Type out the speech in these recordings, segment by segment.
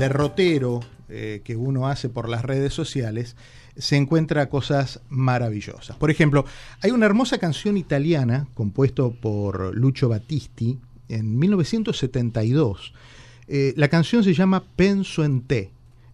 derrotero eh, que uno hace por las redes sociales, se encuentra cosas maravillosas. Por ejemplo, hay una hermosa canción italiana compuesto por Lucio Battisti en 1972. Eh, la canción se llama Penso en te.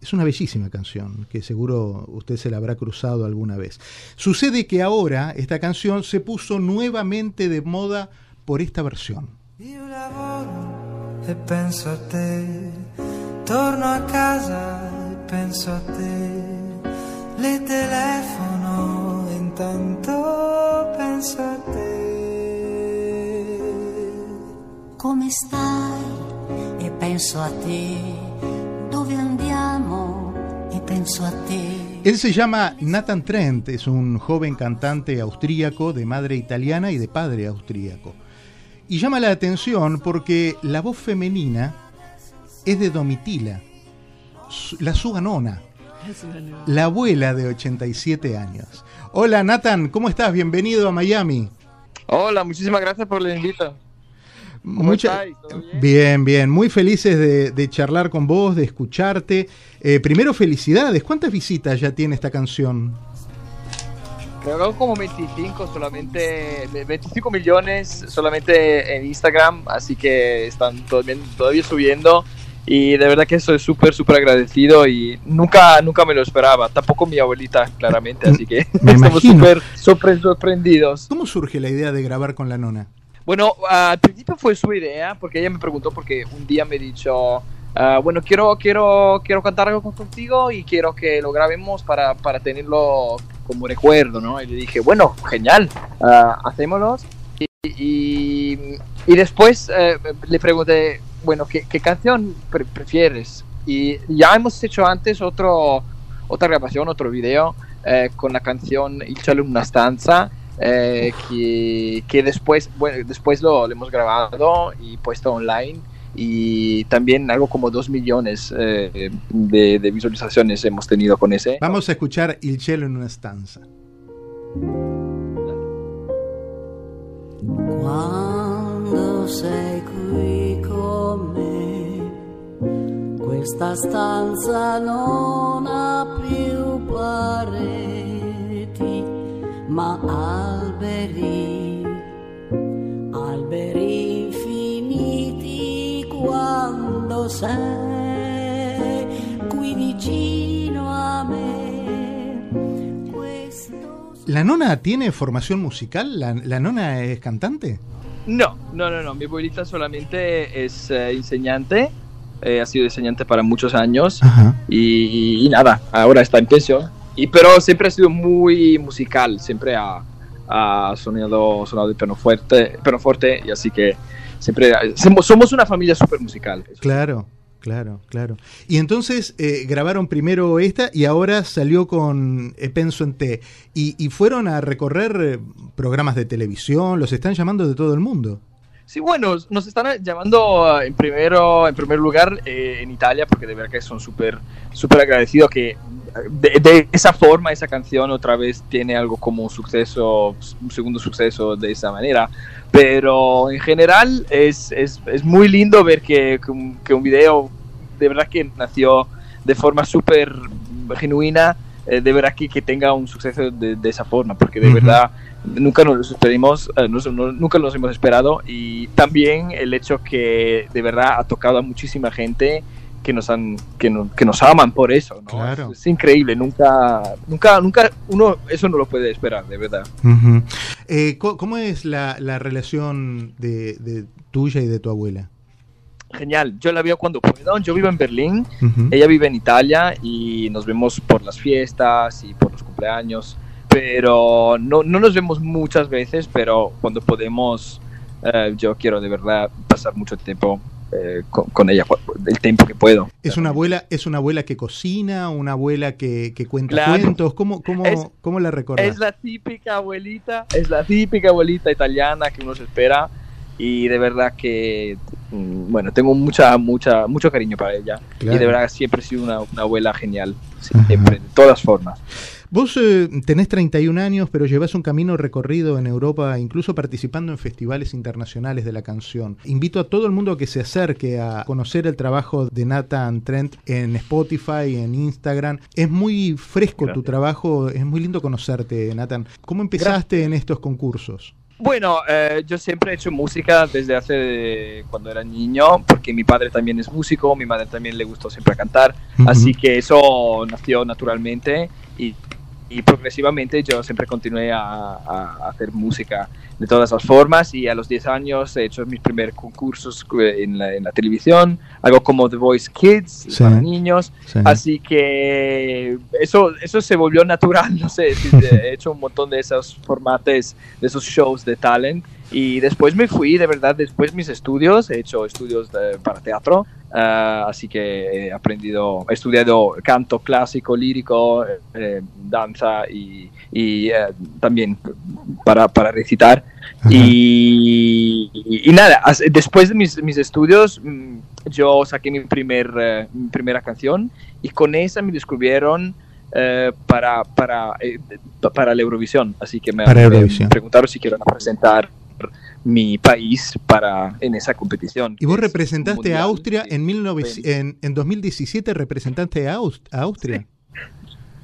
Es una bellísima canción que seguro usted se la habrá cruzado alguna vez. Sucede que ahora esta canción se puso nuevamente de moda por esta versión. Io lavoro e penso a te, torno a casa e penso a te, le telefono e intanto penso a te. Come stai? E penso a te. Dove andiamo? E penso a te. Él se llama Nathan Trent, es un joven cantante austríaco de madre italiana y de padre austríaco. Y llama la atención porque la voz femenina es de Domitila, la suga nona, la abuela de 87 años. Hola Nathan, ¿cómo estás? Bienvenido a Miami. Hola, muchísimas gracias por la invita. ¿Cómo Mucha- bien? bien, bien, muy felices de, de charlar con vos, de escucharte. Eh, primero, felicidades. ¿Cuántas visitas ya tiene esta canción? Creo que como 25 solamente, 25 millones solamente en Instagram, así que están todavía, todavía subiendo y de verdad que estoy súper, súper agradecido y nunca, nunca me lo esperaba, tampoco mi abuelita claramente, así que Me estamos súper, sorprendidos. ¿Cómo surge la idea de grabar con la nona? Bueno, al principio fue su idea, porque ella me preguntó, porque un día me dicho, ah, bueno, quiero, quiero, quiero cantar algo contigo y quiero que lo grabemos para, para tenerlo como recuerdo, ¿no? Y le dije, bueno, genial, hacémoslos. Y, y, y después eh, le pregunté, bueno, ¿qué, qué canción pre- prefieres? Y ya hemos hecho antes otro, otra grabación, otro video eh, con la canción Il cielo en una stanza, eh, que, que después, bueno, después lo, lo hemos grabado y puesto online y también algo como dos millones eh, de, de visualizaciones hemos tenido con ese. Vamos a escuchar Il cielo en una stanza. Quando sei questa stanza non ha più pareti, ma alberi, alberi infiniti quando sei qui vicino a me. Questo ¿La nona tiene formación musical? ¿La, la nona es cantante? No, no, no, no. Mi abuelita solamente es eh, enseñante. Eh, ha sido enseñante para muchos años. Y, y nada, ahora está en pensión. Y, pero siempre ha sido muy musical. Siempre ha, ha sonado, sonado de pianoforte, pianoforte. Y así que siempre somos, una familia súper musical. Claro, claro, claro. Y entonces eh, grabaron primero esta y ahora salió con eh, Penso en Te. Y, y fueron a recorrer eh, programas de televisión, los están llamando de todo el mundo. Sí, bueno, nos están llamando uh, en primero, en primer lugar eh, en Italia porque de verdad que son súper, súper agradecidos que de, de esa forma esa canción otra vez tiene algo como un suceso, un segundo suceso de esa manera. Pero en general es, es, es muy lindo ver que, que, un, que un video de verdad que nació de forma súper genuina, eh, de verdad que, que tenga un suceso de, de esa forma, porque de verdad nunca nos lo esperimos, eh, no- nunca nos hemos esperado y también el hecho que de verdad ha tocado a muchísima gente que nos han que, no- que nos aman por eso, ¿no? Claro. Es, es increíble, nunca nunca nunca uno eso no lo puede esperar, de verdad. Eh, ¿Cómo es la, la relación de, de tuya y de tu abuela? Genial, yo la veo cuando puedo, yo vivo en Berlín, ella vive en Italia y nos vemos por las fiestas y por los cumpleaños, pero no, no nos vemos muchas veces, pero cuando podemos, eh, yo quiero de verdad pasar mucho tiempo eh, con, con ella, el tiempo que puedo. ¿Es una abuela, es una abuela que cocina, una abuela que, que cuenta Claro. cuentos? ¿Cómo, cómo, Es- cómo la recordás? Es la típica abuelita, es la típica abuelita italiana que uno se espera y de verdad que, mm, bueno, tengo mucha, mucha, mucho cariño para ella Claro. y de verdad siempre ha sido una, una abuela genial, Ajá. siempre, de todas formas. Vos eh, tenés 31 años, pero llevas un camino recorrido en Europa, incluso participando en festivales internacionales de la canción. Invito a todo el mundo a que se acerque a conocer el trabajo de Nathan Trent en Spotify, en Instagram. Es muy fresco tu trabajo, es muy lindo conocerte, Nathan. ¿Cómo empezaste en estos concursos? Bueno, eh, yo siempre he hecho música desde hace cuando era niño, porque mi padre también es músico, mi madre también le gustó siempre cantar, así que eso nació naturalmente y y progresivamente yo siempre continué a, hacer música de todas las formas y a los 10 años he hecho mis primeros concursos en la, televisión, algo como The Voice Kids para niños, así que eso, eso se volvió natural, no sé, he hecho un montón de esos formatos, de esos shows de talent y después me fui, de verdad, después mis estudios, he hecho estudios para teatro, ah, así que he aprendido, he estudiado canto clásico, lírico, eh, danza y, y eh, también para, para recitar. Y, y, nada, después de mis, mis, estudios, mm, yo saqué mi, primer, eh, mi primera canción y con esa me descubrieron. para, para, para la Eurovisión. Así que me, me preguntaron si quiero presentar mi país para en esa competición. ¿Y vos representaste a Austria en, en, en, 2017? ¿Representaste a, Austria?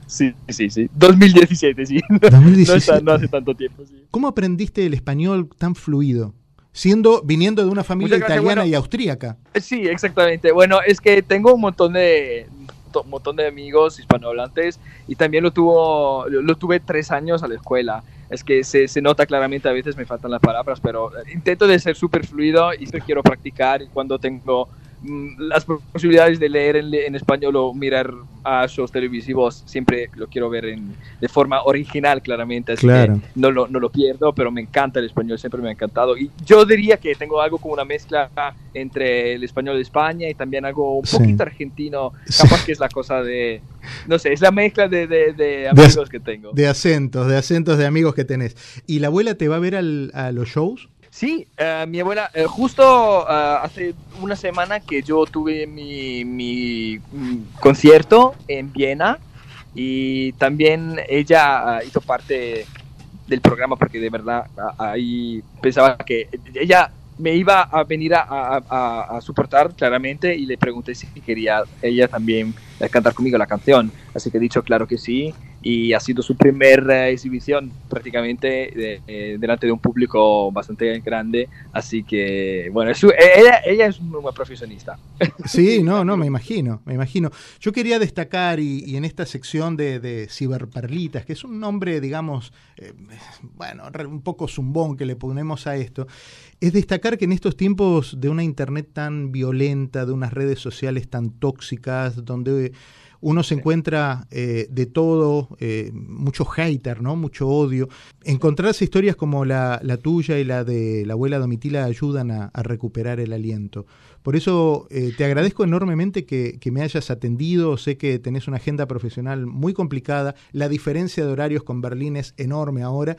Sí. Sí, sí, 2017, sí. 2017. No, hace tanto tiempo, sí. ¿Cómo aprendiste el español tan fluido? Siendo, viniendo de una familia italiana y austríaca. Sí, exactamente. Bueno, es que tengo un montón de, un montón de amigos hispanohablantes y también lo, tuvo, lo tuve tres años a la escuela es que se, se, nota claramente, a veces me faltan las palabras, pero intento de ser súper fluido y quiero practicar cuando tengo las posibilidades de leer en, español o mirar a shows televisivos siempre lo quiero ver en, de forma original claramente así que no lo, no lo pierdo pero me encanta el español siempre me ha encantado. Y yo diría que tengo algo como una mezcla entre el español de España y también algo un poquito argentino capaz que es la cosa de no sé es la mezcla de, de, amigos que tengo. de acentos de acentos de amigos que tenés. Y la abuela te va a ver al, a los shows Sí, eh, mi abuela, eh, justo eh, hace una semana que yo tuve mi, mi, mm, concierto en Viena y también ella hizo parte del programa porque de verdad ahí pensaba que ella me iba a venir a, a, a, soportar claramente y le pregunté si quería ella también cantar conmigo la canción. Así que he dicho claro que sí y ha sido su primera exhibición prácticamente eh, delante de un público bastante grande, así que bueno, ella, ella, es una profesionista. Sí, no, no, me imagino, me imagino. Yo quería destacar y, en esta sección de, de, ciberperlitas, que es un nombre, digamos, eh, bueno, un poco zumbón que le ponemos a esto, es destacar que en estos tiempos de una internet tan violenta, de unas redes sociales tan tóxicas, donde uno se encuentra eh, de todo, eh, mucho hater, ¿no? mucho odio. Encontrarse historias como la, tuya y la de la abuela Domitila ayudan a, recuperar el aliento. Por eso eh, te agradezco enormemente que, me hayas atendido. Sé que tenés una agenda profesional muy complicada. La diferencia de horarios con Berlín es enorme ahora.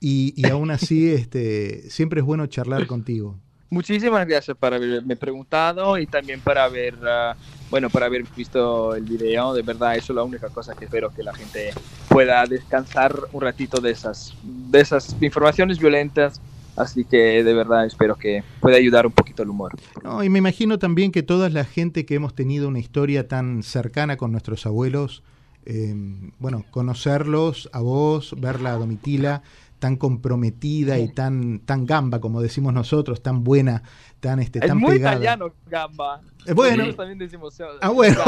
Y, y aún así, este, siempre es bueno charlar contigo. Muchísimas gracias por haberme preguntado y también para haber, ah, bueno, para haber visto el video. De verdad, eso es la única cosa que espero que la gente pueda descansar un ratito de esas, de esas informaciones violentas. Así que de verdad espero que pueda ayudar un poquito el humor. No, y me imagino también que toda la gente que hemos tenido una historia tan cercana con nuestros abuelos, eh, bueno, conocerlos, a vos, verla a Domitila, tan comprometida y tan, tan gamba, como decimos nosotros, tan buena, tan, este, es tan muy italiano, gamba. Eh, bueno, también decimos, ah, bueno,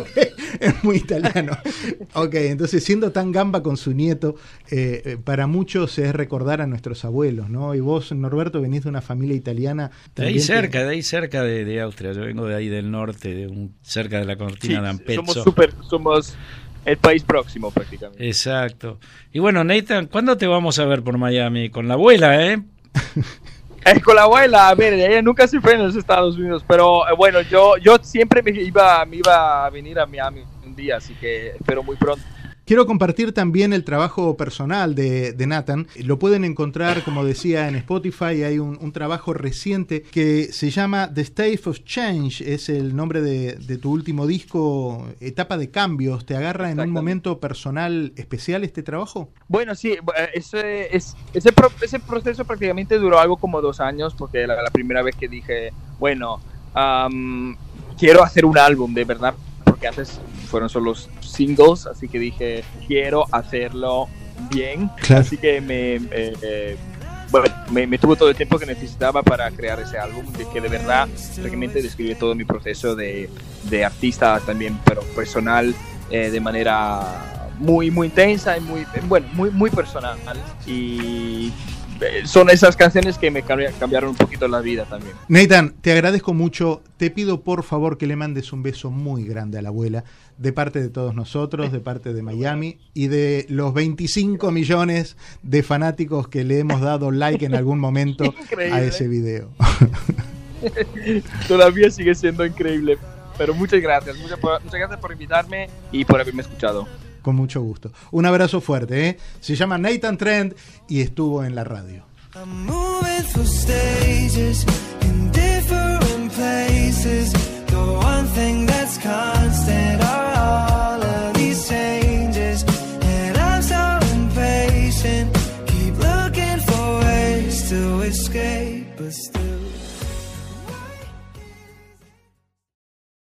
es muy italiano. ok, entonces siendo tan gamba con su nieto, eh, eh, para muchos es recordar a nuestros abuelos, ¿no? Y vos, Norberto, venís de una familia italiana. De ahí cerca, de ahí cerca de, Austria. Yo vengo de ahí del norte, de un, cerca de la cortina de Ampezzo. Somos súper, somos el país próximo prácticamente. Exacto. Y bueno, Nathan, ¿cuándo te vamos a ver por Miami? Con la abuela, ¿eh? eh con la abuela, a ver, ella nunca se fue en los Estados Unidos, pero eh, bueno, yo, yo siempre me iba, me iba a venir a Miami un día, así que espero muy pronto Quiero compartir también el trabajo personal de, de Nathan. Lo pueden encontrar, como decía, en Spotify. Hay un, un trabajo reciente que se llama The State of Change. Es el nombre de, de tu último disco, Etapa de Cambios. ¿Te agarra en un momento personal especial este trabajo? Bueno, sí, eh, ese, es, ese, pro- ese proceso prácticamente duró algo como dos años, porque la, la primera vez que dije, bueno, am, quiero hacer un álbum de verdad, porque antes fueron solo singles, así que dije, quiero hacerlo bien, Claro. así que me, eh, eh, bueno, me, me tuvo todo el tiempo que necesitaba para crear ese álbum, de que de verdad realmente describe todo mi proceso de, de artista también, pero personal, eh, de manera muy, muy intensa y muy, bueno, muy, muy personal. Y son esas canciones que me cambi- cambiaron un poquito la vida también. Nathan, te agradezco mucho. Te pido por favor que le mandes un beso muy grande a la abuela, de parte de todos nosotros, de parte de Miami y de los 25 millones de fanáticos que le hemos dado like en algún momento a ese video. Todavía sigue siendo increíble. Pero muchas gracias, muchas gracias por invitarme y por haberme escuchado. Con mucho gusto. Un abrazo fuerte. ¿eh? Se llama Nathan Trent y estuvo en la radio.